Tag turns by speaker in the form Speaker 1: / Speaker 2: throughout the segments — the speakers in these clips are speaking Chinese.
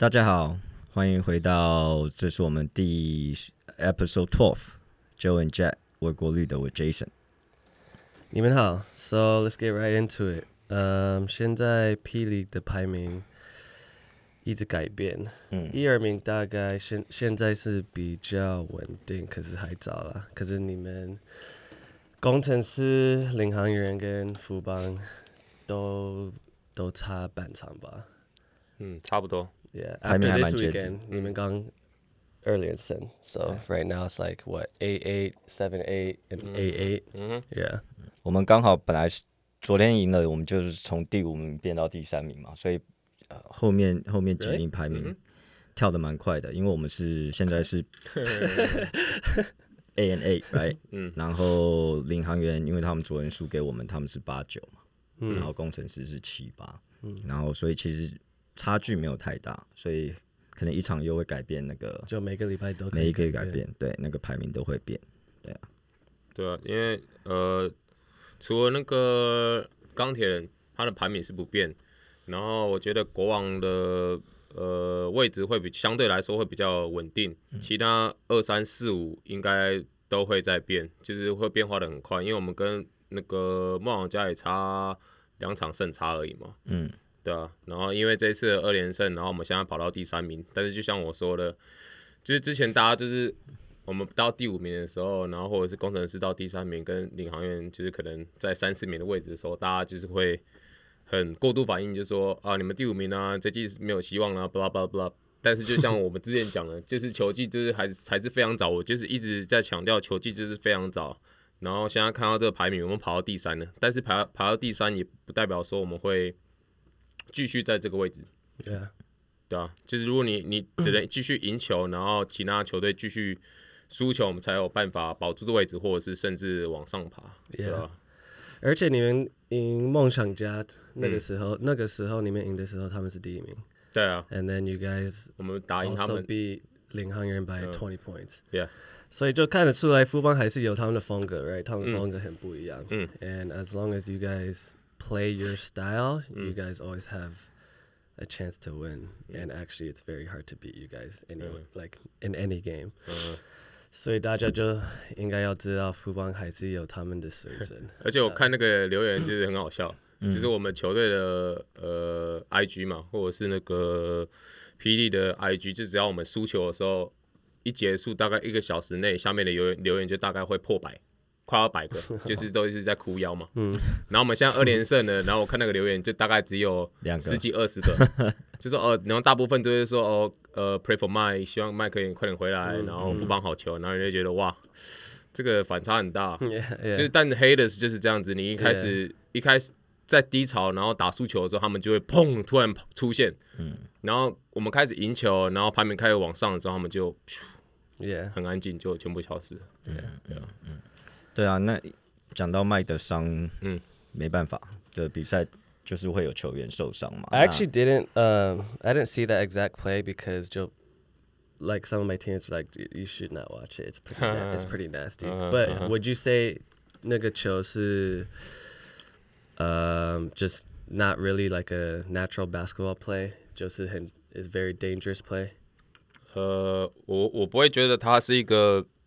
Speaker 1: 大家好，欢迎回到，这是我们第 episode twelve，Joe and Jet 维国绿的我 Jason。
Speaker 2: 你们好，So let's get right into it。嗯，现在霹雳的排名一直改变，嗯，一二名大概现现在是比较稳定，可是还早了。可是你们工程师、领航员跟富邦都都差半场吧？
Speaker 3: 嗯，差不多。
Speaker 2: Yeah, after this weekend，你们刚二连胜，So right now it's like what eight eight seven eight and eight eight。嗯，Yeah。
Speaker 1: 我们刚好本来是昨天赢了，我们就是从第五名变到第三名嘛，所以呃后面后面几名排名跳的蛮快的，因为我们是现在 是 A and eight，right？嗯。然后领航员因为他们昨天输给我们，他们是八九嘛，然后工程师是七八，嗯，然后所以其实。差距没有太大，所以可能一场又会改变那个，
Speaker 2: 就每个礼拜都
Speaker 1: 每一个改变，对那个排名都会变，对啊，
Speaker 3: 对啊，因为呃，除了那个钢铁人，他的排名是不变，然后我觉得国王的呃位置会比相对来说会比较稳定，其他二三四五应该都会在变，就是会变化的很快，因为我们跟那个梦想家也差两场胜差而已嘛，嗯。对啊，然后因为这次的二连胜，然后我们现在跑到第三名。但是就像我说的，就是之前大家就是我们到第五名的时候，然后或者是工程师到第三名，跟领航员就是可能在三四名的位置的时候，大家就是会很过度反应，就说啊，你们第五名啊，这季是没有希望了，blah blah blah。但是就像我们之前讲的，就是球季就是还还是非常早，我就是一直在强调球季就是非常早。然后现在看到这个排名，我们跑到第三了，但是排排到第三也不代表说我们会。继续在这个位置，Yeah. 对啊，就是如果你你只能继续赢球，然后其他球队继续输球，我们才有办法保住这个位置，或者是甚至往上爬.对啊。
Speaker 2: 而且你们赢梦想家那个时候，嗯、那个时候你们赢的时候，他们是第一名，
Speaker 3: 对啊。
Speaker 2: And then you guys，
Speaker 3: 我们打赢他们
Speaker 2: ，beat 领航员 by twenty points，Yeah。
Speaker 3: Yeah.
Speaker 2: 所以就看得出来，富邦还是有他们的风格，right？他们风格很不一样，嗯。And as long as you guys play your style, you guys always have a chance to win. And actually, it's very hard to beat you guys anyway, like in any game. 所以大家就应该要知道，富邦还是有他们的水准。
Speaker 3: 而且我看那个留言就是很好笑，就是我们球队的呃 IG 嘛，或者是那个霹雳的 IG，就只要我们输球的时候一结束，大概一个小时内，下面的留言留言就大概会破百。快要百个，就是都是在哭腰嘛。嗯。然后我们现在二连胜了，然后我看那个留言就大概只有十几二十个，就说哦，然后大部分都是说哦，呃，Pray for Mike，希望麦可以快点回来，然后富邦好球，然后人家觉得哇，这个反差很大。Yeah, yeah. 就是但 Haters 就是这样子，你一开始 Yeah. 一开始在低潮，然后打输球的时候，他们就会砰突然出现。嗯。然后我们开始赢球，然后排名开始往上的时候，他们就，Yeah，很安静，就全部消失了。Yeah, yeah.
Speaker 1: 嗯。
Speaker 2: I actually didn't, um, I didn't see that exact play because 就 like some of my teams were like, you should not watch it. It's pretty, na- uh-huh. it's pretty nasty. Uh-huh, but uh-huh. would you say 那个球是 um, just not really like a natural basketball play? 就是很 is very dangerous play.
Speaker 3: Uh,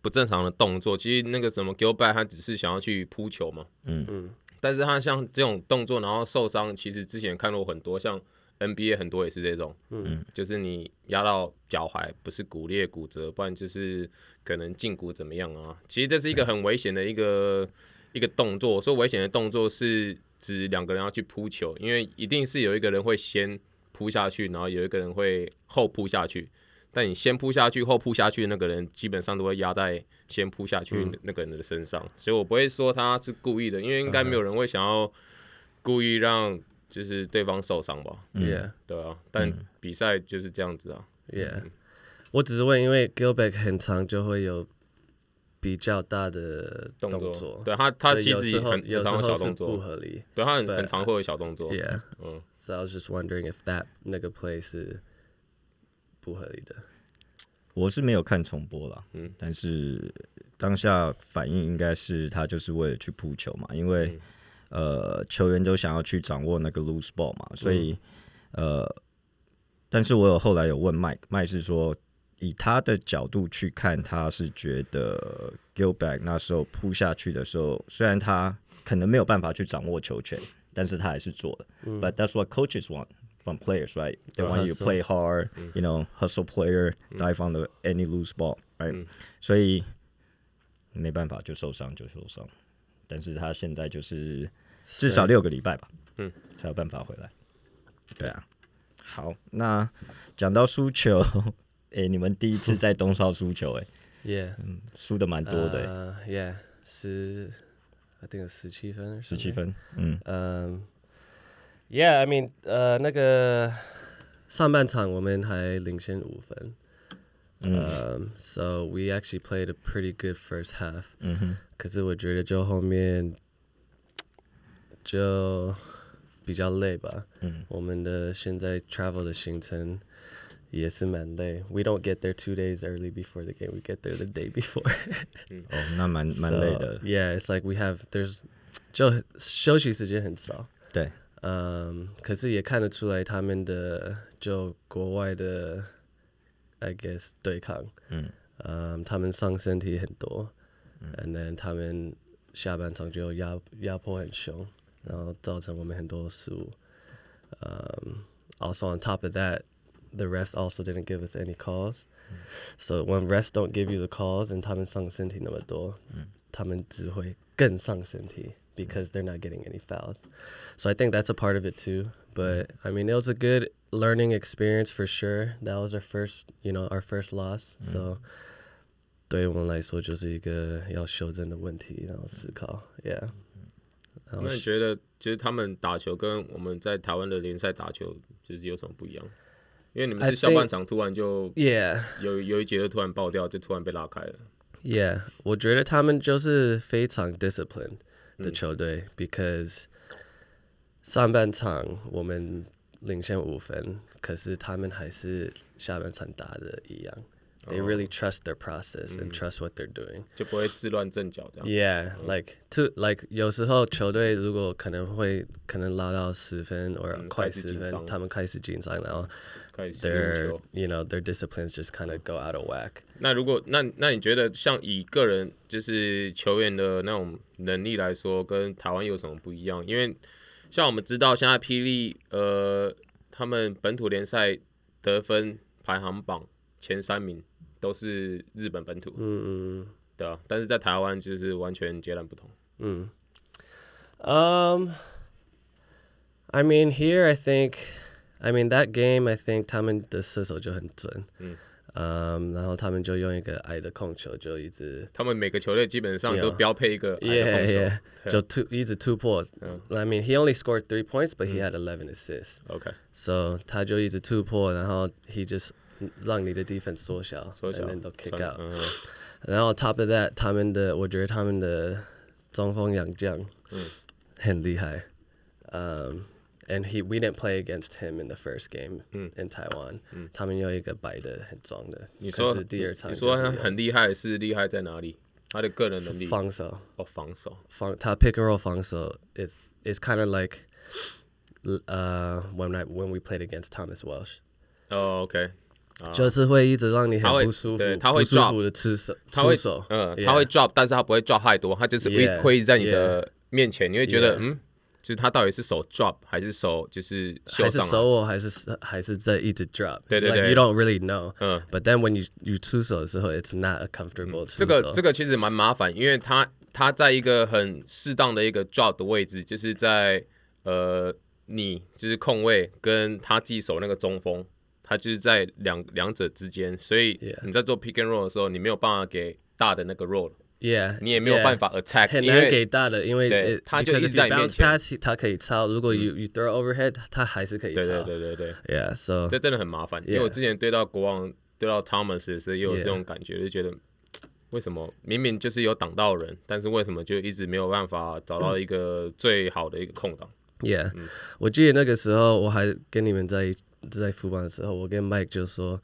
Speaker 3: 不正常的动作，其实那个什么 Gilbert 他只是想要去扑球嘛，嗯嗯，但是他像这种动作然后受伤，其实之前看过很多，像 NBA 很多也是这种，嗯，就是你压到脚踝，不是骨裂骨折，不然就是可能胫骨怎么样啊？其实这是一个很危险的一个一个动作。说危险的动作是指两个人要去扑球，因为一定是有一个人会先扑下去，然后有一个人会后扑下去。但你先扑下去后扑下去的那个人，基本上都会压在先扑下去那个人的身上，嗯、所以我不会说他是故意的，因为应该没有人会想要故意让就是对方受伤吧。
Speaker 2: Yeah，
Speaker 3: 对啊。但比赛就是这样子啊。
Speaker 2: Yeah，、嗯、我只是问，因为 Gilbert 很长就会有比较大的动作，
Speaker 3: 对他他其实很
Speaker 2: 有
Speaker 3: 常小动作
Speaker 2: 不合理，
Speaker 3: 对他很很常会有小动作。
Speaker 2: Yeah，嗯。So I was just wondering if that 那个 play 是。不合理的，
Speaker 1: 我是没有看重播了，嗯，但是当下反应应该是他就是为了去扑球嘛，因为、嗯、呃球员都想要去掌握那个 loose ball 嘛，所以、嗯、呃但是我有后来有问麦，麦是说以他的角度去看，他是觉得 Gilback 那时候扑下去的时候，虽然他可能没有办法去掌握球权，但是他还是做了。嗯、But that's what coaches want from players, right? They want you to play hard, you know, hustle player, dive on the any loose ball, right? 所以没办法，就受伤就受伤。但是他现在就是至少六个礼拜吧，嗯，才有办法回来。对啊，好，那讲到输球，哎，你们第一次在东少输球，哎
Speaker 2: ，Yeah，
Speaker 1: 嗯，输的蛮多的，
Speaker 2: 呃，Yeah，十，I think 十七分，
Speaker 1: 十七分，嗯，
Speaker 2: 嗯 Yeah, I mean，呃，那个上半场我们还领先五分。Um, uh, so we actually played a pretty good first half. 嗯哼，可是我觉得就后面就比较累吧。嗯，我们的现在 travel 的行程也是蛮累。We don't get there two days early before the game. We get there the day before.
Speaker 1: 哦，那蛮蛮累
Speaker 2: so, yeah, it's like we have there's 就休息时间很少。
Speaker 1: 对，um,
Speaker 2: 嗯，可是也看得出来他们的就国外的，I guess 对抗，嗯，嗯，他们上身体很多，and then 他们下半场就压压迫很凶，然后造成我们很多失误。Um, also on top of that, the refs also didn't give us any calls. Mm. So when refs don't give you the calls and 他们上身体那么多，mm. 他们只会更上身体。because they're not getting any fouls. So I think that's a part of it too. But I mean, it was a good learning experience for sure. That was our first, you know, our first loss. Mm. So 对我们来说就是一个要修正的问题，然后思考，Yeah。
Speaker 3: 那你觉得，就是他们打球跟我们在台湾的联赛打球，就是有什么不一样？因为你们是下半场突然就 uh, Yeah 有有一节就突然爆掉，就突然被拉开了。
Speaker 2: Yeah，我觉得他们就是非常 disciplined。的球队，嗯，because 上半场我们领先五分，可是他们还是下半场打的一样。They really trust their process and trust what they're doing，
Speaker 3: 就不会自乱阵脚这样。
Speaker 2: Yeah，like to like 有时候球队如果可能会可能拉到十分或快十分，他们开始紧张，然后 their you know their disciplines just kind of go out of whack。
Speaker 3: 那如果那那你觉得像以个人就是球员的那种能力来说，跟台湾有什么不一样？因为像我们知道现在霹雳呃他们本土联赛得分排行榜前三名。都是日本本土，嗯嗯，对啊，但是在台湾就是完全截然不同。
Speaker 2: 嗯，Um, I mean here I think, I mean that game I think 他们的射手就很准，嗯。嗯，然后他们就用一个矮的控球，就一直
Speaker 3: 他们每个球队基本上都标配一个矮的控球，yeah,
Speaker 2: yeah, I mean, he only scored three points, but he had eleven assists. Okay. So 他就一直突破，然后 he just 让你的 defense 缩小，缩小，and kick out。然后 top of that，他们的我觉得他们的中锋杨将，嗯，很厉害。嗯、um,，and um, he we didn't play against him in the first game in Taiwan。他们有一个摆的很壮的，
Speaker 3: 你
Speaker 2: 说第二场，
Speaker 3: 你说他很厉害是厉害在哪里？他的个人能力，
Speaker 2: 防守
Speaker 3: 哦，防守，
Speaker 2: 防他 pick and roll 防守 is is kind of like uh, when I when we played against Thomas Welsh.
Speaker 3: Oh, okay.
Speaker 2: 就是会一直让你很不舒服，
Speaker 3: 他会
Speaker 2: drop 的吃手，
Speaker 3: 他会
Speaker 2: 手，
Speaker 3: 嗯，他会 drop，但是他不会 drop 太多，他就是会会在你的面前，你会觉得，嗯，就是他到底是手 drop 还是手就是，
Speaker 2: 还是手我还是还是在一直 drop，
Speaker 3: 对对对，you
Speaker 2: don't really know，嗯，but then when you you 出手的时候，it's not a comfortable，
Speaker 3: 这个这个其实蛮麻烦，因为他他在一个很适当的一个 drop 的位置，就是在呃你就是控卫跟他自己手那个中锋。他就是在两两者之间，所以你在做 pick and roll 的时候，你没有办法给大的那个 roll，yeah，你也没有办法 attack，
Speaker 2: 很难给大的，因为
Speaker 3: 他就一直在面前，
Speaker 2: 他可以抄，如果 you you throw overhead，他还是可以抄，
Speaker 3: 对对对对对
Speaker 2: ，yeah，so
Speaker 3: 这真的很麻烦，因为我之前对到国王对到 Thomas 的时候也有这种感觉，就觉得为什么明明就是有挡到人，但是为什么就一直没有办法找到一个最好的一个空档
Speaker 2: ？Yeah，我记得那个时候我还跟你们在一起。在复盘的时候，我跟 Mike 就说，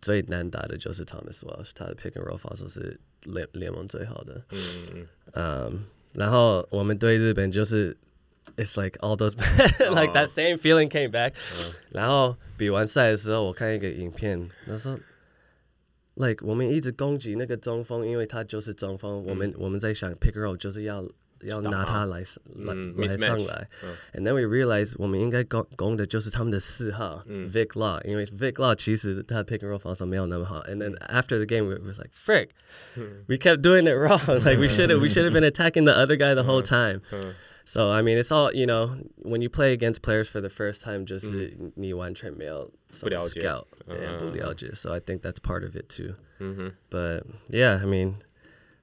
Speaker 2: 最难打的就是 Thomas Wash，他的 Pick and Roll 防守是联联盟最好的。嗯嗯。然后我们对日本就是，It's like all those like that same feeling came back。然后比完赛的时候，我看一个影片，他说，Like 我们一直攻击那个中锋，因为他就是中锋。我们我们在想 Pick and Roll 就是要。要拿它来来来上来。And then we realize 我们应该攻攻的就是他们的四号 Vic Law，因为 Vic Law 其实他的 pick and roll 防守没有那么好。And then after the game we was like frick，we kept doing it wrong. Like we should have we should have been attacking the other guy the whole time. So I mean, it's all you know. When you play against players for the first time, just mm. some scout and 不了解. So I think that's part of it too. Mm -hmm. But yeah, I mean,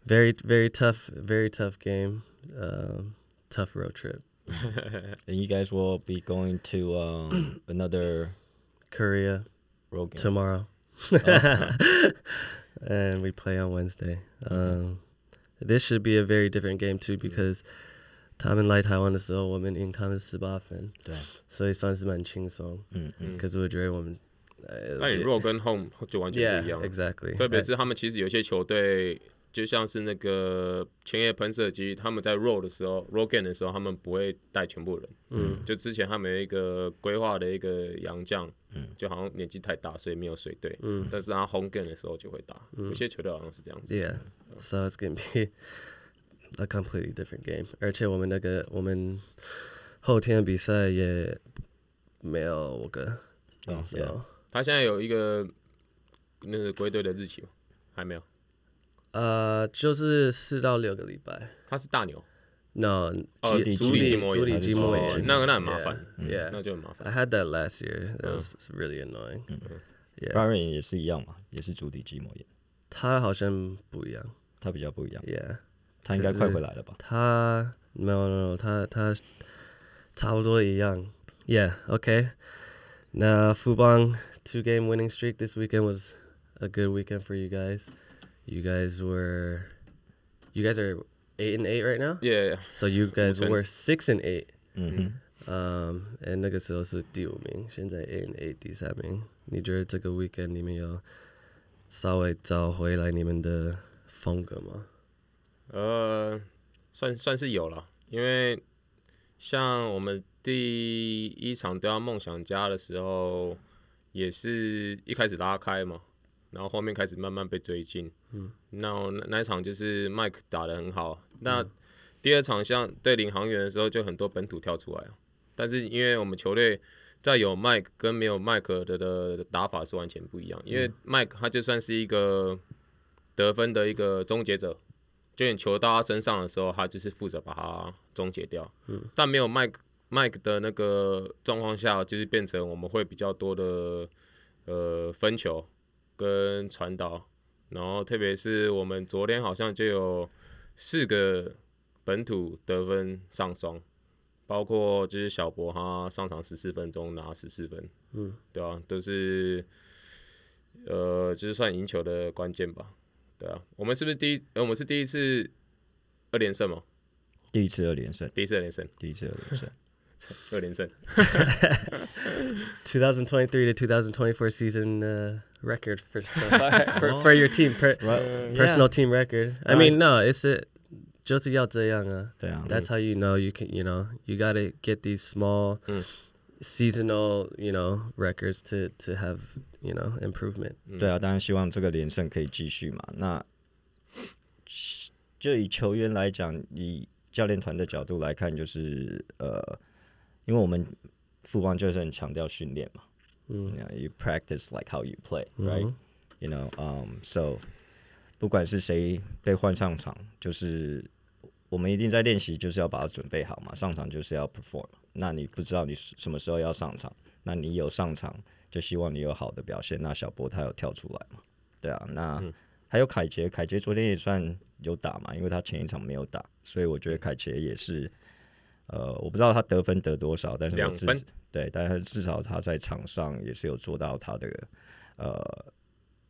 Speaker 2: very very tough, very tough game. Um, tough road trip.
Speaker 1: and you guys will be going to um, another
Speaker 2: Korea
Speaker 1: road game.
Speaker 2: tomorrow. And we play on Wednesday. Um, this should be a very different game, too, because Tom and Light Taiwan is the old woman, and Tom is the So he sounds like Ching Song. Because we're a dream woman. Uh,
Speaker 3: 那你弱跟 home 就完全不一
Speaker 2: 样，exactly。
Speaker 3: 特别是他们其实有些球队，就像是那个千叶喷射机，他们在 roll 的时候，roll game 的时候，他们不会带全部人。嗯。就之前他们有一个规划的一个洋将，嗯，就好像年纪太大，所以没有随队。嗯。但是他 home game 的时候就会打。嗯。有些球队好像是这样子。
Speaker 2: Yeah. So it's gonna be a completely different game. 而且我们那个我们后天的比赛也没有我哥。
Speaker 1: 哦。Yeah.
Speaker 3: 他现在有一个那个归队的日期吗？还没有。
Speaker 2: i had that last year. That was really annoying.
Speaker 1: Ryan 也是一样嘛，也是足底筋膜炎。
Speaker 2: 他好像不一样，
Speaker 1: 他比较不一样。
Speaker 2: Yeah，
Speaker 1: 他应该快回来了吧？
Speaker 2: 他没有没有，他他差不多一样。Yeah，OK。那富邦 two game winning streak this weekend was a good weekend for you guys. You guys were, you guys are eight and eight right now.
Speaker 3: Yeah. yeah.
Speaker 2: So you guys were six and 8
Speaker 1: mm-hmm.
Speaker 2: Um, and 那个时候是第五名，现在 eight and eight 第三名。你觉得这个 weekend 你们有稍微找回来你们的风格吗？
Speaker 3: 呃，算算是有了，因为像我们第一场对到梦想家的时候，也是一开始拉开嘛，然后后面开始慢慢被追进，嗯，那那一场就是 Mike 打得很好，那第二场像对领航员的时候就很多本土跳出来，但是因为我们球队在有 Mike 跟没有 Mike 的的打法是完全不一样，因为 Mike 他就算是一个得分的一个终结者，就你球到他身上的时候，他就是负责把它终结掉，嗯，但没有 Mike Mike 的那个状况下，就是变成我们会比较多的呃分球。跟传导，然后特别是我们昨天好像就有四个本土得分上双，包括就是小博他上场十四分钟拿十四分，嗯，对啊，都是呃就是算赢球的关键吧，对啊，我们是不是第一？呃，我们是第一次二连胜吗？
Speaker 1: 第一次二连胜，
Speaker 3: 第一次二连胜，
Speaker 1: 第一次二连胜。
Speaker 3: 二连胜。
Speaker 2: 2023 to 2024 season uh, record for so far, for, for, your team, per, personal yeah. team record. I no, mean, no, it's a Jose Yaltayanga. That's how you know you can. You know, you gotta get these small. Mm. seasonal you know records to to have you know improvement。
Speaker 1: 对啊，当然希望这个连胜可以继续嘛。那就以球员来讲，以教练团的角度来看，就是呃，因为我们富邦就是很强调训练嘛，嗯，you practice like how you play，right？You know，um，so 不管是谁被换上场，就是我们一定在练习，就是要把它准备好嘛。上场就是要 perform。那你不知道你什么时候要上场，那你有上场，就希望你有好的表现。那小波他有跳出来嘛？对啊，那还有凯杰，凯杰昨天也算有打嘛，因为他前一场没有打，所以我觉得凯杰也是。呃，我不知道他得分得多少，但是我至分对，但是至少他在场上也是有做到他的呃，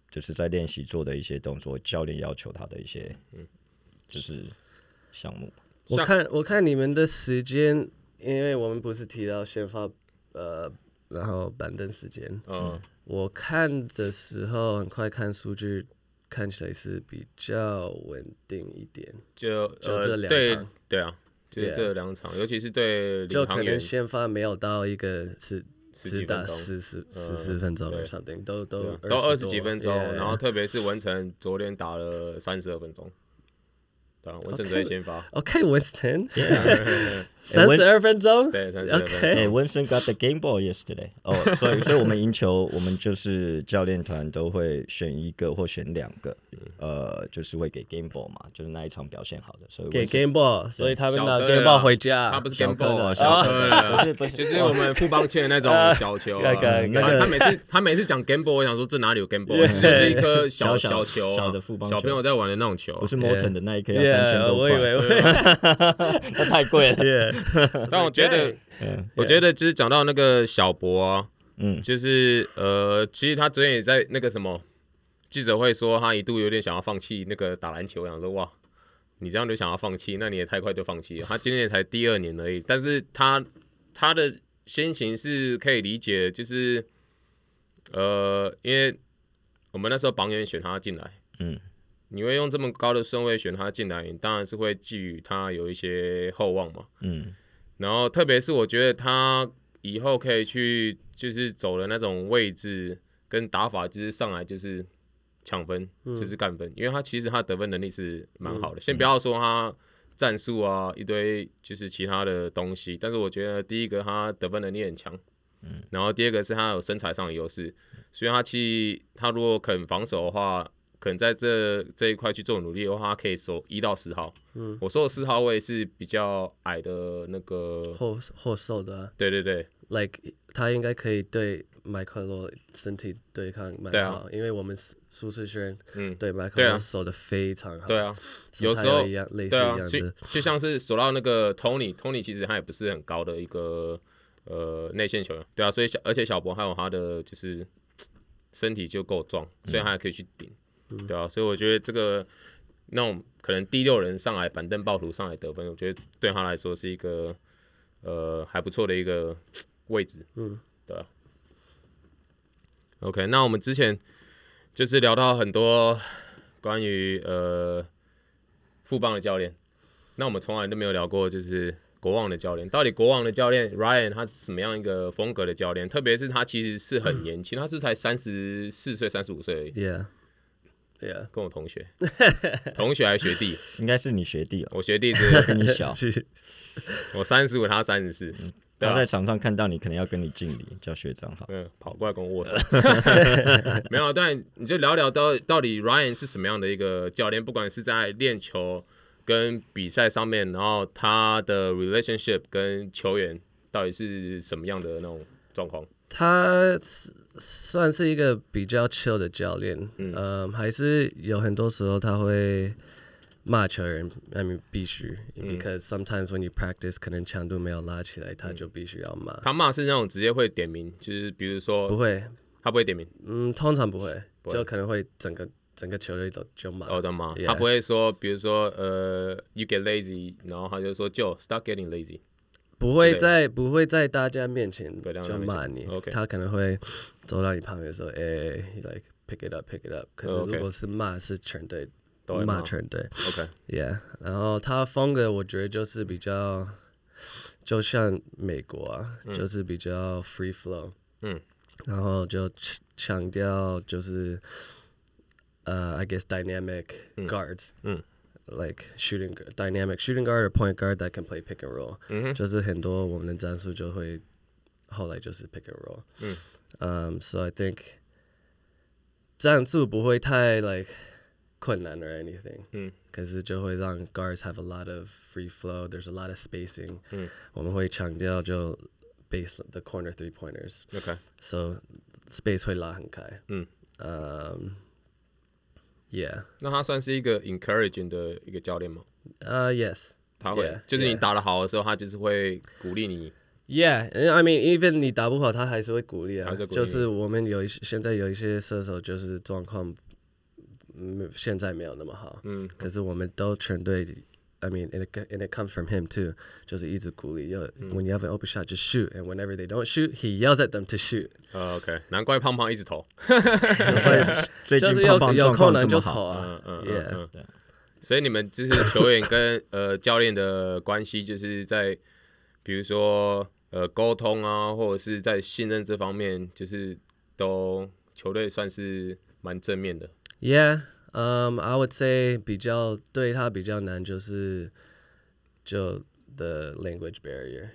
Speaker 1: 就是在练习做的一些动作，教练要求他的一些，嗯，就是项目。
Speaker 2: 我看我看你们的时间，因为我们不是提到先发，呃，然后板凳时间，嗯，我看的时候很快看数据，看起来是比较稳定一点，
Speaker 3: 就
Speaker 2: 就这两场，
Speaker 3: 对对啊。就是这两场，尤其是对
Speaker 2: 就可能先发没有到一个是只打十十十四分钟，something 都都
Speaker 3: 都二十几分钟，然后特别是文成昨天打了三十二分钟。对，文成昨天先发。
Speaker 2: OK，Winston，三十二分钟。
Speaker 3: 对，三十二分钟。
Speaker 1: 哎，Winston got the game ball yesterday。哦，所以，所以我们赢球，我们就是教练团都会选一个或选两个，呃，就是会给 game ball 嘛，就是那一场表现好的，所以
Speaker 2: 给 game ball，所以他们拿 game ball 回家。
Speaker 3: 他不是 game ball，不是不是，就是我们富邦签的那种小球。那个那个，他每次他每次讲 game ball，我想说这哪里有 game ball？就是一颗小小球，小的富邦小朋友在玩的那种球，
Speaker 1: 不是 Morton 的那一颗。
Speaker 2: 我以为，
Speaker 1: 那太贵了。
Speaker 3: 但我觉得，我觉得就是讲到那个小博啊，嗯，就是呃，其实他昨天也在那个什么记者会说，他一度有点想要放弃那个打篮球，想说哇，你这样就想要放弃，那你也太快就放弃了。他今年才第二年而已，但是他他的心情是可以理解，就是呃，因为我们那时候榜眼选他进来，嗯。你会用这么高的顺位选他进来，你当然是会寄予他有一些厚望嘛。嗯，然后特别是我觉得他以后可以去，就是走的那种位置跟打法，就是上来就是抢分，就是干分，因为他其实他得分能力是蛮好的。先不要说他战术啊一堆就是其他的东西，但是我觉得第一个他得分能力很强，嗯，然后第二个是他有身材上的优势，所以他其实他如果肯防守的话。可能在这这一块去做努力的话，他可以守一到十号。嗯，我说的四号位是比较矮的那个
Speaker 2: 后后瘦的、啊。
Speaker 3: 对对对
Speaker 2: ，like 他应该可以对麦克罗身体对抗蛮好，啊、因为我们舒适圈嗯对麦克罗守的非常好。
Speaker 3: 对啊，有时候一样类似一样的，就就像是守到那个 Tony，Tony 其实他也不是很高的一个呃内线球员。对啊，所以小而且小博还有他的就是身体就够壮，所以他还可以去顶。对啊，所以我觉得这个那种可能第六人上来板凳暴徒上来得分，我觉得对他来说是一个呃还不错的一个位置。嗯，对啊。OK，那我们之前就是聊到很多关于呃富邦的教练，那我们从来都没有聊过就是国王的教练。到底国王的教练 Ryan 他是什么样一个风格的教练？特别是他其实是很年轻，他是才三十四岁、三十五岁而已。
Speaker 2: Yeah.
Speaker 3: 对啊，跟我同学，同学还是学弟？
Speaker 1: 应该是你学弟哦。
Speaker 3: 我学弟是
Speaker 1: 比 你小，
Speaker 3: 我三十五，他三十四。
Speaker 1: 他在场上看到你，可能要跟你敬礼，叫学长好。
Speaker 3: 嗯，跑过来跟我握手。没有，但你就聊聊到到底 Ryan 是什么样的一个教练？不管是在练球跟比赛上面，然后他的 relationship 跟球员到底是什么样的那种状况？
Speaker 2: 他是。算是一个比较 chill 的教练，嗯、呃，还是有很多时候他会骂球员，I mean 必须、嗯、，because sometimes when you practice 可能强度没有拉起来，他就必须要骂、嗯。
Speaker 3: 他骂是那种直接会点名，就是比如说
Speaker 2: 不会，
Speaker 3: 他不会点名，
Speaker 2: 嗯，通常不会，就可能会整个整个球队都就骂。
Speaker 3: 哦，的骂。他不会说，比如说呃，you get lazy，然后他就说就 start getting lazy。
Speaker 2: 不会在不会在大家面前就骂你，他可能会走到你旁边说：“哎，like pick it up, pick it up。”可是如果是骂是全队都骂。全队，OK，Yeah。然后他风格我觉得就是比较，就像美国啊，就是比较 free flow，嗯，然后就强调就是呃，I guess dynamic guards，嗯。like shooting dynamic shooting guard or point guard that can play pick and roll，、嗯、就是很多我们的战术就会后来就是 mm-hmm. pick and roll。嗯，um，so mm. I think 战术不会太 like 困难 or anything，嗯，可是就会让 mm. guards have a lot of free flow. There's a lot of spacing，嗯，我们会强调就 mm. base the corner three pointers。Okay，so space 会拉很开。嗯，嗯。Yeah，
Speaker 3: 那他算是一个 encouraging 的一个教练吗？
Speaker 2: 呃、uh,，Yes，
Speaker 3: 他会，yeah, 就是你打得好的时候.他就是会鼓励你。
Speaker 2: Yeah，I mean even 你打不好，他还是会鼓励啊。励就是我们有一些现在有一些射手就是状况，嗯，现在没有那么好。嗯，可是我们都全队。I mean, and it and it comes from him too. 就是一直鼓励，要 when you have an open shot, just shoot. And whenever they don't shoot, he yells at them to shoot.
Speaker 3: OK，难怪胖胖一直投。
Speaker 1: 最近胖胖状况这么好。
Speaker 2: 嗯嗯，Yeah，
Speaker 3: 所以你们就是球员跟呃教练的关系，就是在比如说呃沟通啊，或者是在信任这方面，就是都球队算是蛮正面的。
Speaker 2: Yeah, Um, I would say 比较对他比较难就是就 the language barrier.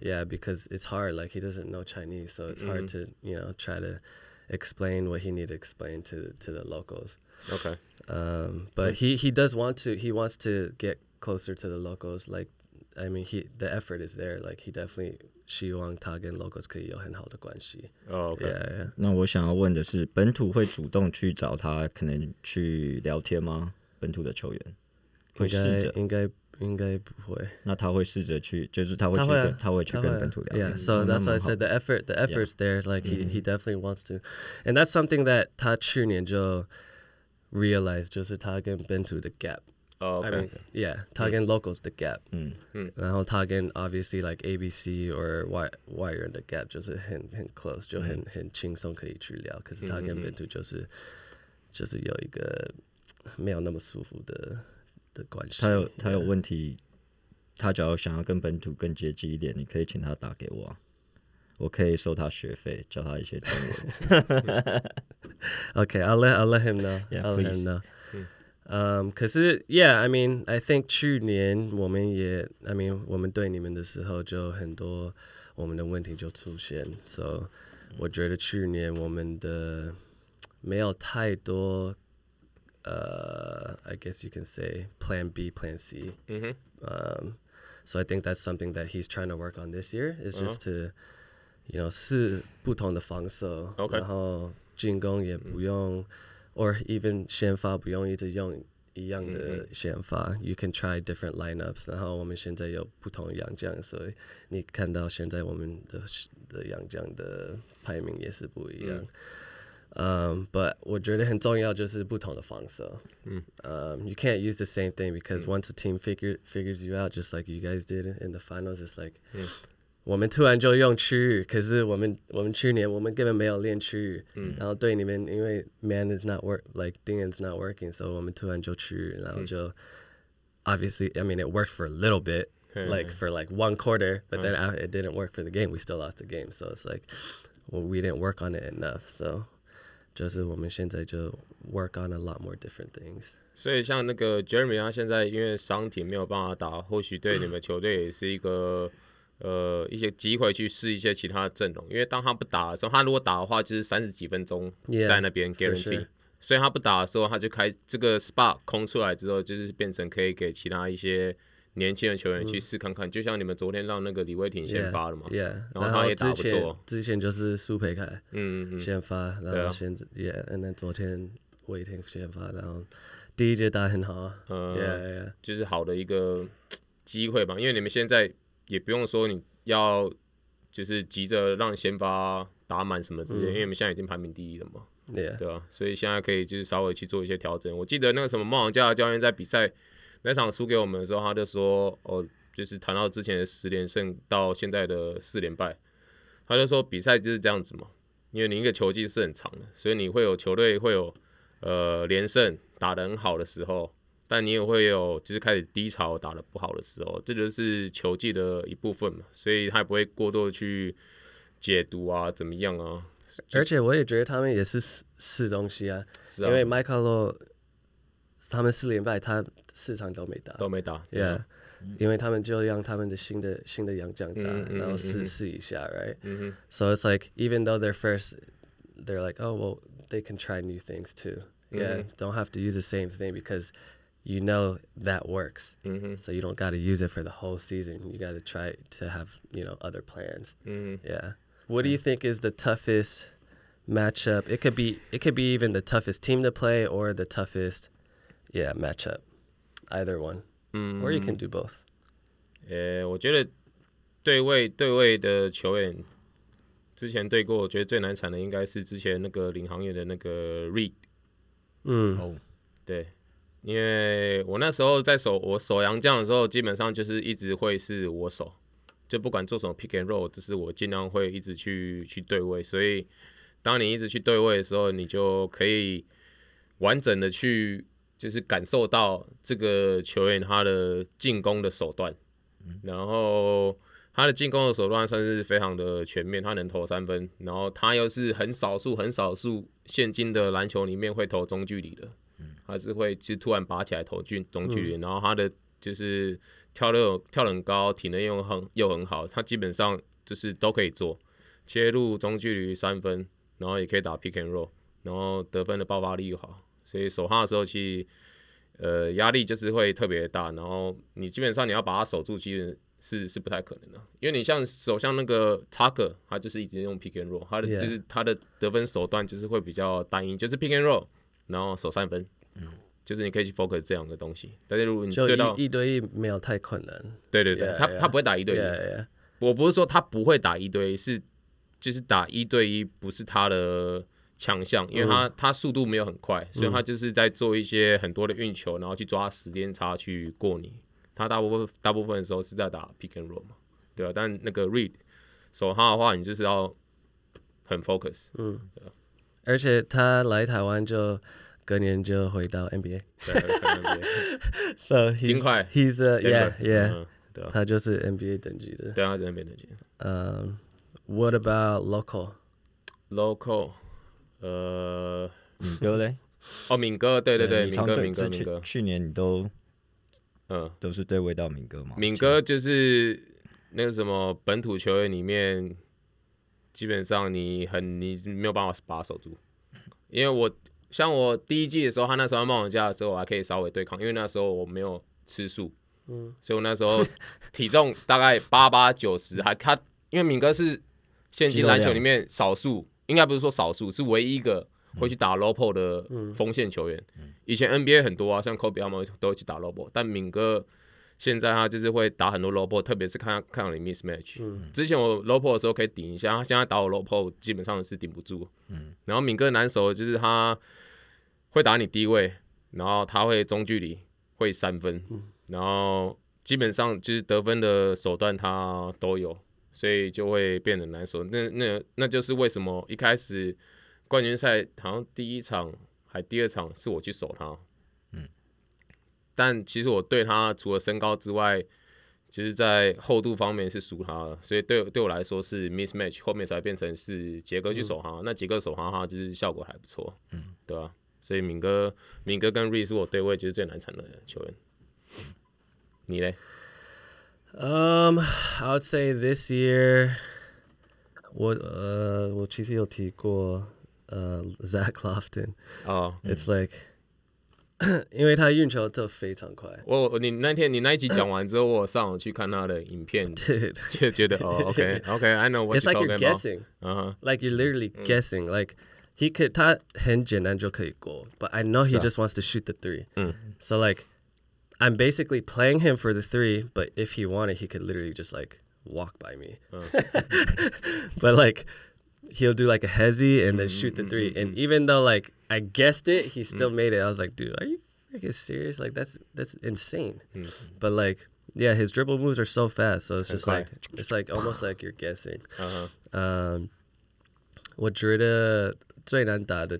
Speaker 2: Yeah, because it's hard. Like he doesn't know Chinese, so it's hard to you know try to explain what he need to explain to to the locals.
Speaker 3: Okay.
Speaker 2: Um, but he he does want to. He wants to get closer to the locals. Like, I mean, he the effort is there. Like he definitely 希望他跟 Logos 可以有很好的关系。
Speaker 3: 哦、oh,，OK yeah, yeah.。
Speaker 1: 那我想要问的是，本土会主动去找他，可能去聊天吗？本土的球员会试着，
Speaker 2: 应该应该不会。
Speaker 1: 那他会试着去，就是他会去跟他会去跟本土聊天。
Speaker 2: Yeah, so that's why I said the effort, the effort's there. Like he he definitely wants to, and that's something that 他去年就 realize 就是他跟本土的 gap。
Speaker 3: Oh, okay.
Speaker 2: I mean, yeah, Tagen mm. locals the gap. Mm. Mm. And Tagen obviously like ABC or why you're in the gap 就是很很 close，就很很轻松可以去聊。可是 hmm. hmm, Tagen 本土就是就是有一个没有那么舒服的的关系。
Speaker 1: 他有他有问题，他只要想要跟本土更接近一点，你可以请他打给我。我可以收他学费，教他一些中文。
Speaker 2: okay, hmm. I'll let I'll let him know.
Speaker 1: Yeah,
Speaker 2: I'll
Speaker 1: please.
Speaker 2: let him know. Um, 嗯，可是，Yeah，I mean，I think 去年我们也，I mean，我们对你们的时候，就很多我们的问题就出现，So，我觉得去年我们的没有太多，呃，I guess you can say Plan B，Plan C。
Speaker 3: 嗯
Speaker 2: 哼。嗯，So um, I think that's something that he's trying to work on this year is just mm-hmm. to。you know 是不同的防守，Okay. 然后进攻也不用、嗯。or even 先发不用一直用一样的先发、mm hmm.，you mm-hmm. can try different lineups。然后我们现在有不同洋将，所以你看到现在我们的的洋将的排名也是不一样。Mm hmm. 嗯，but You can't use the same thing because mm. once a team figure figures you out, just like you guys did in the finals, it's like 我们突然就用区域，可是我们我们去年我们根本没有练区域，嗯、然后对你们因为 man is not work like thing is not working，所、so、以我们突然就区域，然后就、嗯、obviously I mean it worked for a little bit。like for like one quarter, but then uh, it didn't work for the game. We still lost the game, so it's like well, we didn't work on it enough. So 就是我们现在就 work on a lot more different things.
Speaker 3: So, like Jeremy he's now because of injury, not able to play. Maybe for your team, it's a 呃一些机会去试一些其他的阵容。因为当他不打的时候，他如果打的话就是三十几分钟在那边 guarantee。所以他不打的时候，他就开这个 spot 空出来之后，就是变成可以给其他一些。年轻的球员去试看看，就像你们昨天让那个李威廷先发了嘛
Speaker 2: ，yeah, yeah,
Speaker 3: 然后他也打不错。
Speaker 2: 之前就是苏培凯，
Speaker 3: 嗯嗯，
Speaker 2: 先发，然后现在，yeah，昨天威廷先发，然后第一节打很好啊，嗯，yeah, yeah.
Speaker 3: 就是好的一个机会吧。因为你们现在也不用说你要就是急着让先发打满什么之类，嗯，因为我们现在已经排名第一了嘛.对啊？所以现在可以就是稍微去做一些调整。我记得那个什么梦想家的教练在比赛。那场输给我们的时候，他就说：“哦，就是谈到之前的十连胜到现在的四连败，他就说比赛就是这样子嘛，因为你一个球季是很长的，所以你会有球队会有呃连胜打得很好的时候，但你也会有就是开始低潮打得不好的时候，这就是球技的一部分嘛，所以他也不会过多的去解读啊，怎么样啊？
Speaker 2: 而且我也觉得他们也是试试东西啊，啊因为麦卡洛他们四连败，他。”四场都没打，
Speaker 3: 都没打
Speaker 2: ，Yeah，、嗯、因为他们就让他们的新的新的洋将打，嗯、然后试试一下，Right？、嗯、So it's like even though they're first, they're like, oh well, they can try new things too. Yeah, don't have to use the same thing because you know that works. Mm-hmm. So you don't got to use it for the whole season. You got to try to have you know other plans. Mm-hmm. Yeah. What do you think is the toughest matchup? It could be it could be even the toughest team to play or the toughest, yeah, matchup. Either one, mm-hmm. or you can mm-hmm. do both.
Speaker 3: 呃，我觉得对位对位的球员，之前对过，我觉得最难缠的应该是之前那个领航员的那个 Reed。
Speaker 2: 嗯，哦，
Speaker 3: 对。因为我那时候在守我守洋将的时候，基本上就是一直会是我守，就不管做什么 pick and roll，就是我尽量会一直去去对位。所以当你一直去对位的时候，你就可以完整的去。就是感受到这个球员他的进攻的手段，然后他的进攻的手段算是非常的全面，他能投三分，然后他又是很少数很少数现今的篮球里面会投中距离的，他是会就突然拔起来投距中距离，然后他的就是跳的跳得很高，体能又很又很好，他基本上就是都可以做。切入中距离三分，然后也可以打 pick and roll，然后得分的爆发力又好，所以守他的时候其实呃压力就是会特别大，然后你基本上你要把他守住，其实是是不太可能的，因为你像守像那个查克，他就是一直用 pick and roll，他的就是他的得分手段就是会比较单一，就是 pick and roll，然后守三分，嗯，就是你可以去 focus 这样的东西，但是如果你对到
Speaker 2: 一对一没有太困难，
Speaker 3: 对对对，yeah, 他他不会打一对一，yeah, yeah. 我不是说他不会打一对一，是。就是打一对一不是他的强项，因为他他速度没有很快，所以他就是在做一些很多的运球，然后去抓时间差去过你。他大部分大部分的时候是在打 pick and roll 嘛，对吧？但那个 read 守他的话，你就是要很 focus，嗯，对。
Speaker 2: 啊而且他来台湾就隔年就回到 NBA，对，So
Speaker 3: 金块
Speaker 2: ，He's a yeah yeah，对，他就是 NBA 等级的，
Speaker 3: 对，他是 NBA 等级，
Speaker 2: 嗯。What about local?
Speaker 3: Local，呃，
Speaker 1: 敏哥嘞？
Speaker 3: 哦，敏哥，对对对，敏哥，敏哥，敏哥。
Speaker 1: 去年你都，嗯，都是对位到敏哥吗？
Speaker 3: 敏哥就是那个什么本土球员里面，基本上你很你没有办法把他守住，因为我像我第一季的时候，他那时候冒冷加的时候，我还可以稍微对抗，因为那时候我没有吃素，嗯，所以我那时候体重大概八八九十，还他因为敏哥是。现今篮球里面少数，应该不是说少数，是唯一一个会去打 low post 的锋线球员。以前 NBA 很多啊，像 Kobe 他们都会去打 low post，但敏哥现在他就是会打很多 low post，特别是看看到你 mismatch。之前我 low post 的时候可以顶一下，他现在打我 low post 基本上是顶不住。嗯然后敏哥难守就是他会打你低位，然后他会中距离会三分，然后基本上就是得分的手段他都有。所以就会变得难受，那那那就是为什么一开始冠军赛好像第一场还第二场是我去守他，嗯，但其实我对他除了身高之外，其实在厚度方面是输他的，所以对对我来说是 mismatch，后面才变成是杰哥去守他，嗯、那杰哥守他，他就是效果还不错，嗯，对吧？
Speaker 2: I would say this year，我呃我其实有提过呃 Zach Lofton。哦。It's like 因为他运球真的非常快。
Speaker 3: 我你那天你那一集讲完之后，我上网去看他的影片，就觉得哦，OK OK，I know what you're talking about。
Speaker 2: It's like you're guessing. Uh huh. Like you're literally guessing. Like he could 他很简单就可以 go, but I know he just wants to shoot the three. So like, I'm basically playing him for the three, but if he wanted, he could literally just like walk by me. Oh. but like, he'll do like a hezi and then shoot the mm, mm, three. Mm, and even though like I guessed it, he still made it. I was like, dude, are you freaking serious? Like that's that's insane. But like. Yeah, his dribble moves are so fast, so it's just like it's like almost like you're guessing. Uh-huh. Um, what Jordan 最难打的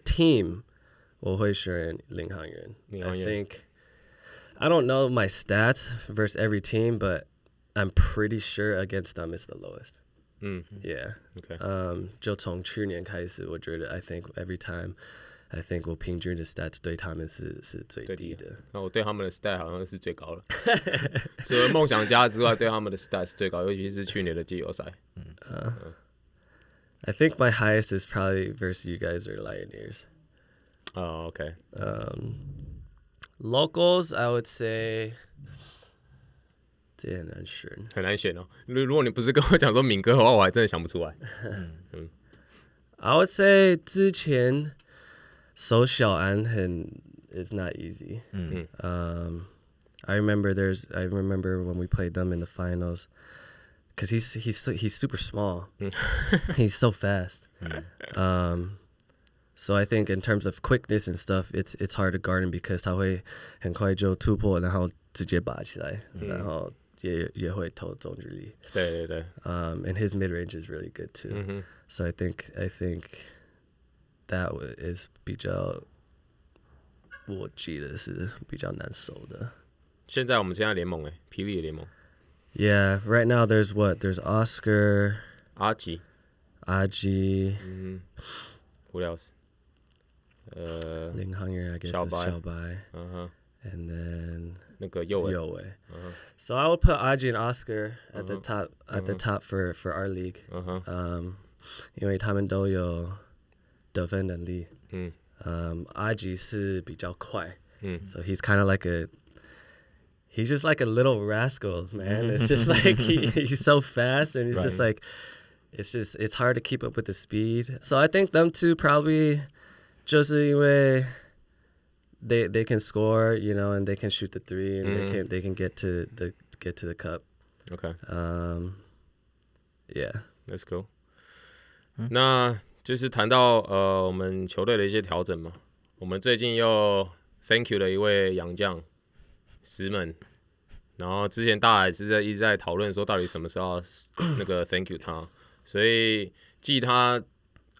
Speaker 2: I think I don't know my stats versus every team, but I'm pretty sure against them it's the lowest. Mm. Yeah. Okay. Um，就从去年开始，我觉得 I think every time I think 我平均的 stats 对他们是是最低的。
Speaker 3: 那我对他们的 stat the stats 最高，尤其是去年的季后赛。嗯，
Speaker 2: I think my highest is probably versus you guys or Lioneers.
Speaker 3: Oh, okay.
Speaker 2: Um, locals, I would say i would say 之前首小安很 it's not easy. Um, I remember there's I remember when we played them in the finals because he's he's he's super small. Hmm. he's so fast. Hmm. Um, so I think in terms of quickness and stuff, it's it's hard to guard him because 他会很快就突破，然后直接拔起来，然后也也会投中距离。
Speaker 3: 对对对。
Speaker 2: Um, hmm. and his mid range is really good too. Mm-hmm. So I think I think that is 比较我记得是比较难守的。
Speaker 3: 现在我们现在联盟哎，霹雳联盟。
Speaker 2: yeah, right now there's what? There's Oscar. Achi. Aji.
Speaker 3: Mm-hmm. Who else?
Speaker 2: Uh, Ling I guess,
Speaker 3: Xiao
Speaker 2: is
Speaker 3: Uh-huh.
Speaker 2: And then
Speaker 3: 那个右位。
Speaker 2: 右位。
Speaker 3: Uh-huh.
Speaker 2: So I would put Aji and Oscar at
Speaker 3: uh-huh.
Speaker 2: the top at uh-huh. the top for for our league.
Speaker 3: Uh-huh.
Speaker 2: Um, 因为他们都有得分能力。
Speaker 3: 嗯。
Speaker 2: Um, hmm. Aji
Speaker 3: hmm.
Speaker 2: So he's kind of like a he's just like a little rascal, man. It's just like he, he's so fast, and it's
Speaker 1: right.
Speaker 2: just like it's just it's hard to keep up with the speed. So I think them two probably just anyway they they can score, you know, and they can shoot the three, and
Speaker 3: mm.
Speaker 2: they mm-hmm. can they can get to the get to the cup.
Speaker 3: Okay.
Speaker 2: Um, yeah.
Speaker 3: That's cool. 那就是谈到呃我们球队的一些调整嘛，我们最近又 thank you 了一位洋将石门，然后之前大海是在一直在讨论说到底什么时候那个 Thank you 他，所以记他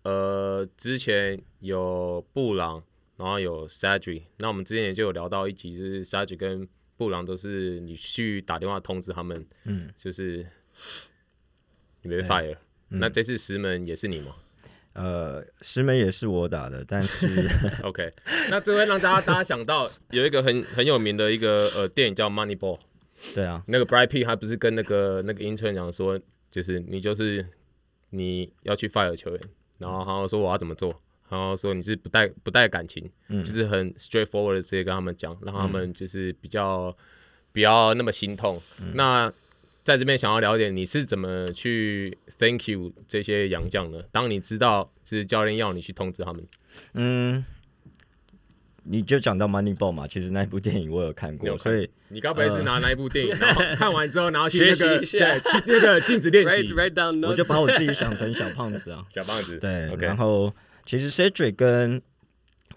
Speaker 3: 呃之前有布朗，然后有 Sadri，那我们之前也就有聊到一集，就是 Sadri 跟布朗都是你去打电话通知他们，
Speaker 1: 嗯，
Speaker 3: 就是你被 fire，、那这次石门也是你吗
Speaker 1: 呃，石门也是我打的，但是？
Speaker 3: OK，那这会让大家大家想到有一个很很有名的一个呃电影叫 Moneyball，
Speaker 1: 对啊，
Speaker 3: 那个 Brad Pitt 他不是跟那个那个 intern 讲说，就是你就是你要去 fire 球员，然后他说我要怎么做，然后说你是不带不带感情，
Speaker 1: 嗯
Speaker 3: 就是很 straightforward 的直接跟他们讲，让他们就是比较不要那么心痛。那在这边想要了解你是怎么去 thank you 这些洋将呢？当你知道是教练要你去通知他们，
Speaker 1: 嗯，你就讲到 Moneyball 嘛，其实那部电影我有看
Speaker 3: 过，有看。
Speaker 1: 所以
Speaker 3: 你该不会是拿那一部电影，然后 看完之后，然后去那个
Speaker 2: 学习一下。
Speaker 3: 对去这个 镜子
Speaker 2: 练习.
Speaker 1: 我就把我自己想成小胖子啊。
Speaker 3: 小胖子，
Speaker 1: 对
Speaker 3: ，OK，
Speaker 1: 然后其实 Cedric 跟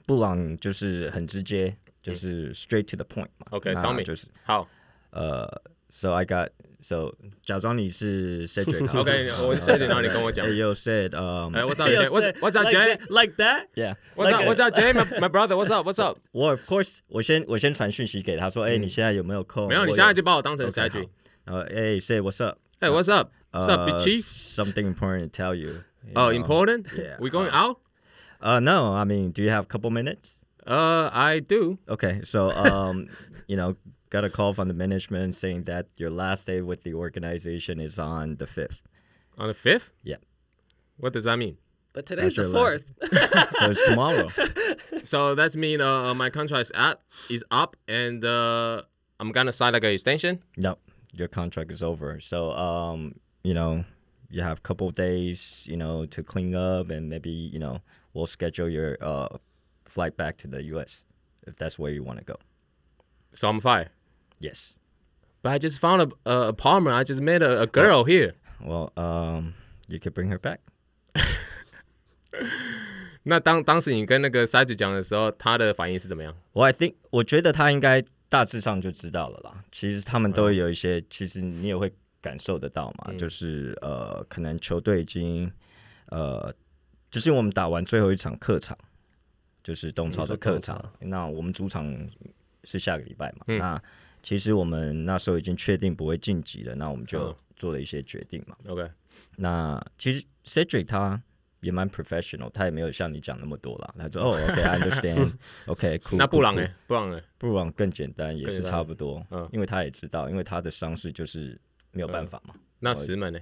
Speaker 1: 布朗就是很直接，就是 straight to the point 嘛。
Speaker 3: OK，
Speaker 1: 那
Speaker 3: tell me
Speaker 1: 就是
Speaker 3: 好。
Speaker 1: 呃，so I got So 假装你是 Cedric.
Speaker 3: Okay, 我 Cedric，然后你跟我讲。
Speaker 1: Hey, yo, Ced. Um.
Speaker 3: Hey, what's up, Jay? What's What's up,
Speaker 2: Like that?
Speaker 1: Yeah.
Speaker 3: What's up? What's up, My my brother. What's up? What's up?
Speaker 1: 我 of course 我先我先传讯息给他说，哎，你现在有没有空？
Speaker 3: 没有，你现在就把我当成 Cedric。
Speaker 1: 呃，哎，Ced, what's up?
Speaker 3: Hey, what's up? What's up, bitchy?
Speaker 1: Something important to tell you.
Speaker 3: Oh, important?
Speaker 1: Yeah.
Speaker 3: We going out?
Speaker 1: Uh, no. I mean, do you have a couple minutes?
Speaker 3: Uh, I do.
Speaker 1: Okay, so um, you know, got a call from the management saying that your last day with the organization is on the fifth.
Speaker 3: On the fifth?
Speaker 1: Yeah.
Speaker 3: What does that mean?
Speaker 2: But today's the
Speaker 1: That's your
Speaker 2: fourth.
Speaker 1: So it's tomorrow.
Speaker 3: So that mean uh my contract is at is up and uh I'm gonna sign like an extension.
Speaker 1: no, your contract is over. So um, you know, you have a couple of days, you know, to clean up and maybe you know we'll schedule your uh flight back to the U.S. if that's where you want to go.
Speaker 3: So I'm fired.
Speaker 1: Yes.
Speaker 3: But I just found a a apartment. I just met a, a girl here.
Speaker 1: Well, um, you could bring her back.
Speaker 3: 那当当时你跟那个 Side 讲的时候，他的反应是怎么样
Speaker 1: ？Well, I think 我觉得他应该大致上就知道了啦。其实他们都有一些，其实你也会感受得到嘛，就是呃，可能球队已经呃，就是我们打完最后一场客场，就是东超的客场，那我们主场是下个礼拜嘛，那其实我们那时候已经确定不会晋级了，那我们就
Speaker 3: 嗯
Speaker 1: 做了一些决定嘛。
Speaker 3: OK，
Speaker 1: 那其实 Cedric 他也蛮 professional，他也没有像你讲那么多啦。他说：“ 哦，OK，I、understand，OK，cool、
Speaker 3: 那布朗呢，布朗呢，
Speaker 1: 布朗更简单，也是差不多。
Speaker 3: 嗯
Speaker 1: 因为他也知道，因为他的伤势就是没有办法嘛。
Speaker 3: 那石门呢？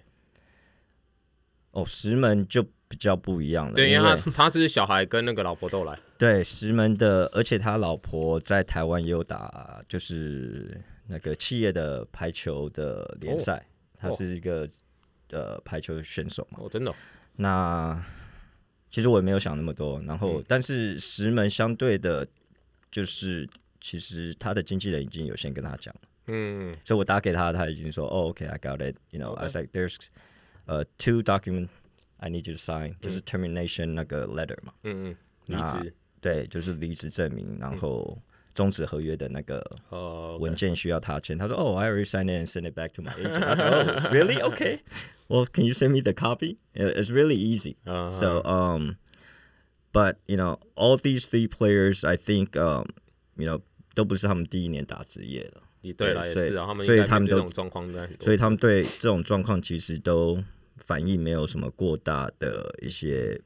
Speaker 1: 哦，石门就比较不一样了，
Speaker 3: 对，
Speaker 1: 因
Speaker 3: 因为他 他是小孩跟那个老婆都来。
Speaker 1: 对石门的，而且他老婆在台湾也有打，就是那个企业的排球的联赛，他是一个呃排球选手嘛。
Speaker 3: 哦，真的哦。
Speaker 1: 那其实我也没有想那么多，然后、但是石门相对的，就是其实他的经纪人已经有先跟他讲了，
Speaker 3: 嗯
Speaker 1: 所以我打给他，他已经说，哦，OK，I、got it，you know，I was like there's 呃、two document I need you to sign，、嗯、就是 termination 那个 letter 嘛。
Speaker 3: 嗯嗯。
Speaker 1: 那对，就是离职证明，然后终止合约的那
Speaker 3: 个
Speaker 1: 文件需要他签。他说：“Oh, I already signed it and sent it back to my agent.” I said, oh, really? Okay. Well, can you send me the copy? It's really easy."
Speaker 3: Uh-huh.
Speaker 1: So, um, but you know, all these three players, I think, um, you know, 反应没有什么过大的一些，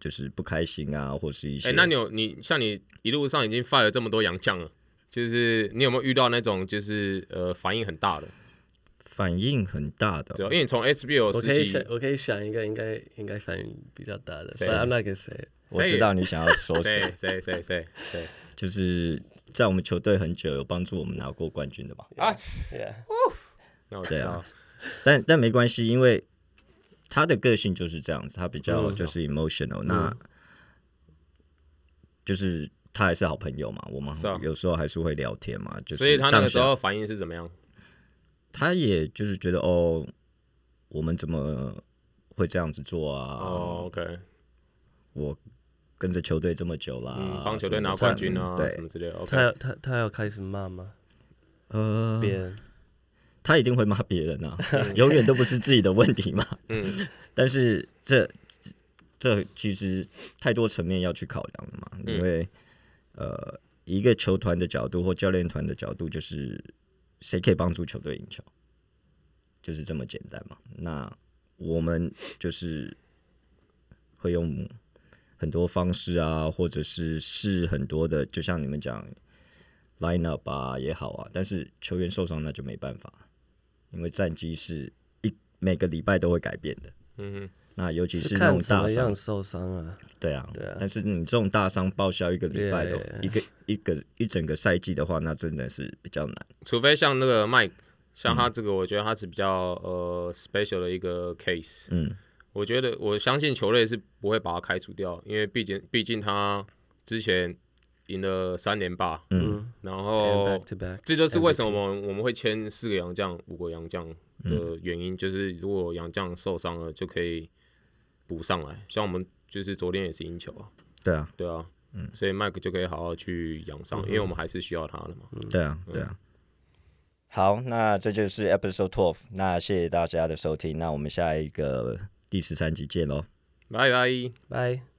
Speaker 1: 就是不开心啊，或是一些。
Speaker 3: 哎、欸，那你有你像你一路上已经 fire 了这么多洋将了，就是你有没有遇到那种就是呃反应很大的？
Speaker 1: 反应很大的，
Speaker 3: 对，因为你从 SBL
Speaker 2: 我可以想，我可以想一个应该应该反应比较大的。I'm not gonna say，
Speaker 1: 我知道你想要说谁，
Speaker 3: 谁谁谁谁，
Speaker 1: 就是。在我们球队很久，有帮助我们拿过冠军的吧？
Speaker 3: 啊，
Speaker 1: 对啊，但但没关系，因为他的个性就是这样子，他比较就是 emotional，、嗯、那就是他还是好朋友嘛，我们有时候还是会聊天嘛，就是
Speaker 3: 所以他那个时候反应是怎么样？
Speaker 1: 他也就是觉得哦，我们怎么会这样子做啊？
Speaker 3: 哦，OK，
Speaker 1: 我。跟着球队这么久啦，
Speaker 3: 帮、嗯、球队拿冠军啊，对什么之类的。Okay、
Speaker 2: 他他他要开始骂吗？
Speaker 1: 呃，别人，他一定会骂别人啊，永远都不是自己的问题嘛。嗯，但是这这其实太多层面要去考量了嘛，嗯、因为呃，一个球团的角度或教练团的角度，就是谁可以帮助球队赢球，就是这么简单嘛。那我们就是会用。很多方式啊，或者是试很多的，就像你们讲 line up 啊也好啊，但是球员受伤那就没办法，因为战绩是一每个礼拜都会改变的。嗯哼，那尤其是那种大伤
Speaker 2: 受伤啊，
Speaker 1: 对啊，对啊。但是你这种大伤报销一个礼拜的.一个一个一整个赛季的话，那真的是比较难。
Speaker 3: 除非像那个 Mike，像他这个，我觉得他是比较、嗯、呃 special 的一个 case。嗯。我觉得我相信球队是不会把他开除掉，因为毕竟毕竟他之前赢了三连霸，嗯，然后 back to back, 这就是为什么我们我们会签四个洋将、五个洋将的原因，嗯、就是如果洋将受伤了就可以补上来。像我们就是昨天也是赢球啊，
Speaker 1: 对啊，
Speaker 3: 对啊，嗯，所以麦克就可以好好去养伤，嗯、因为我们还是需要他的嘛，嗯、
Speaker 1: 对啊，对啊。好，那这就是 Episode Twelve，那谢谢大家的收听，那我们下一个。第十三集见喽，
Speaker 3: 拜拜，
Speaker 2: 拜。